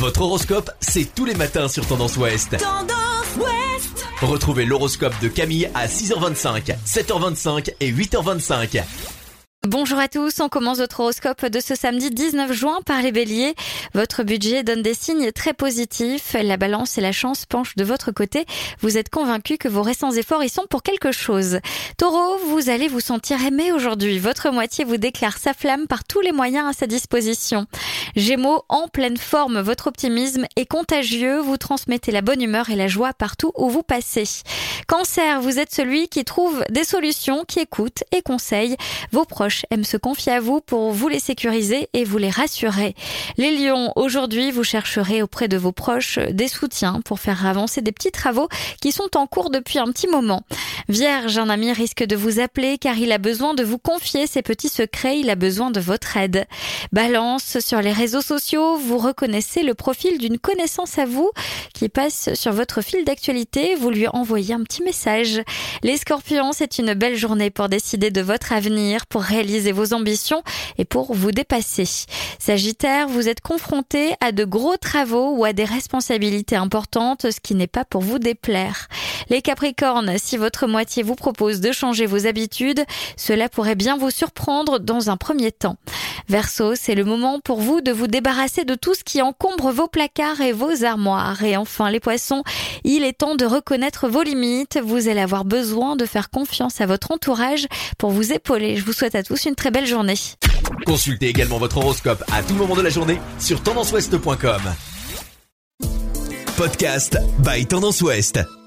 Votre horoscope, c'est tous les matins sur Tendance Ouest. Tendance Ouest Retrouvez l'horoscope de Camille à 6h25, 7h25 et 8h25. Bonjour à tous, on commence votre horoscope de ce samedi 19 juin par les béliers. Votre budget donne des signes très positifs, la balance et la chance penchent de votre côté. Vous êtes convaincu que vos récents efforts y sont pour quelque chose. Taureau, vous allez vous sentir aimé aujourd'hui. Votre moitié vous déclare sa flamme par tous les moyens à sa disposition. Gémeaux, en pleine forme, votre optimisme est contagieux, vous transmettez la bonne humeur et la joie partout où vous passez. Cancer, vous êtes celui qui trouve des solutions, qui écoute et conseille vos proches aiment se confier à vous pour vous les sécuriser et vous les rassurer. Les lions, aujourd'hui, vous chercherez auprès de vos proches des soutiens pour faire avancer des petits travaux qui sont en cours depuis un petit moment. Vierge, un ami risque de vous appeler car il a besoin de vous confier ses petits secrets, il a besoin de votre aide. Balance, sur les réseaux sociaux, vous reconnaissez le profil d'une connaissance à vous qui passe sur votre fil d'actualité, vous lui envoyez un petit message. Les scorpions, c'est une belle journée pour décider de votre avenir, pour réaliser vos ambitions et pour vous dépasser. Sagittaire, vous êtes confronté à de gros travaux ou à des responsabilités importantes, ce qui n'est pas pour vous déplaire. Les Capricornes, si votre moitié vous propose de changer vos habitudes, cela pourrait bien vous surprendre dans un premier temps. Verseau, c'est le moment pour vous de vous débarrasser de tout ce qui encombre vos placards et vos armoires. Et enfin, les poissons, il est temps de reconnaître vos limites. Vous allez avoir besoin de faire confiance à votre entourage pour vous épauler. Je vous souhaite à tous une très belle journée. Consultez également votre horoscope à tout moment de la journée sur tendanceouest.com. Podcast by Tendance Ouest.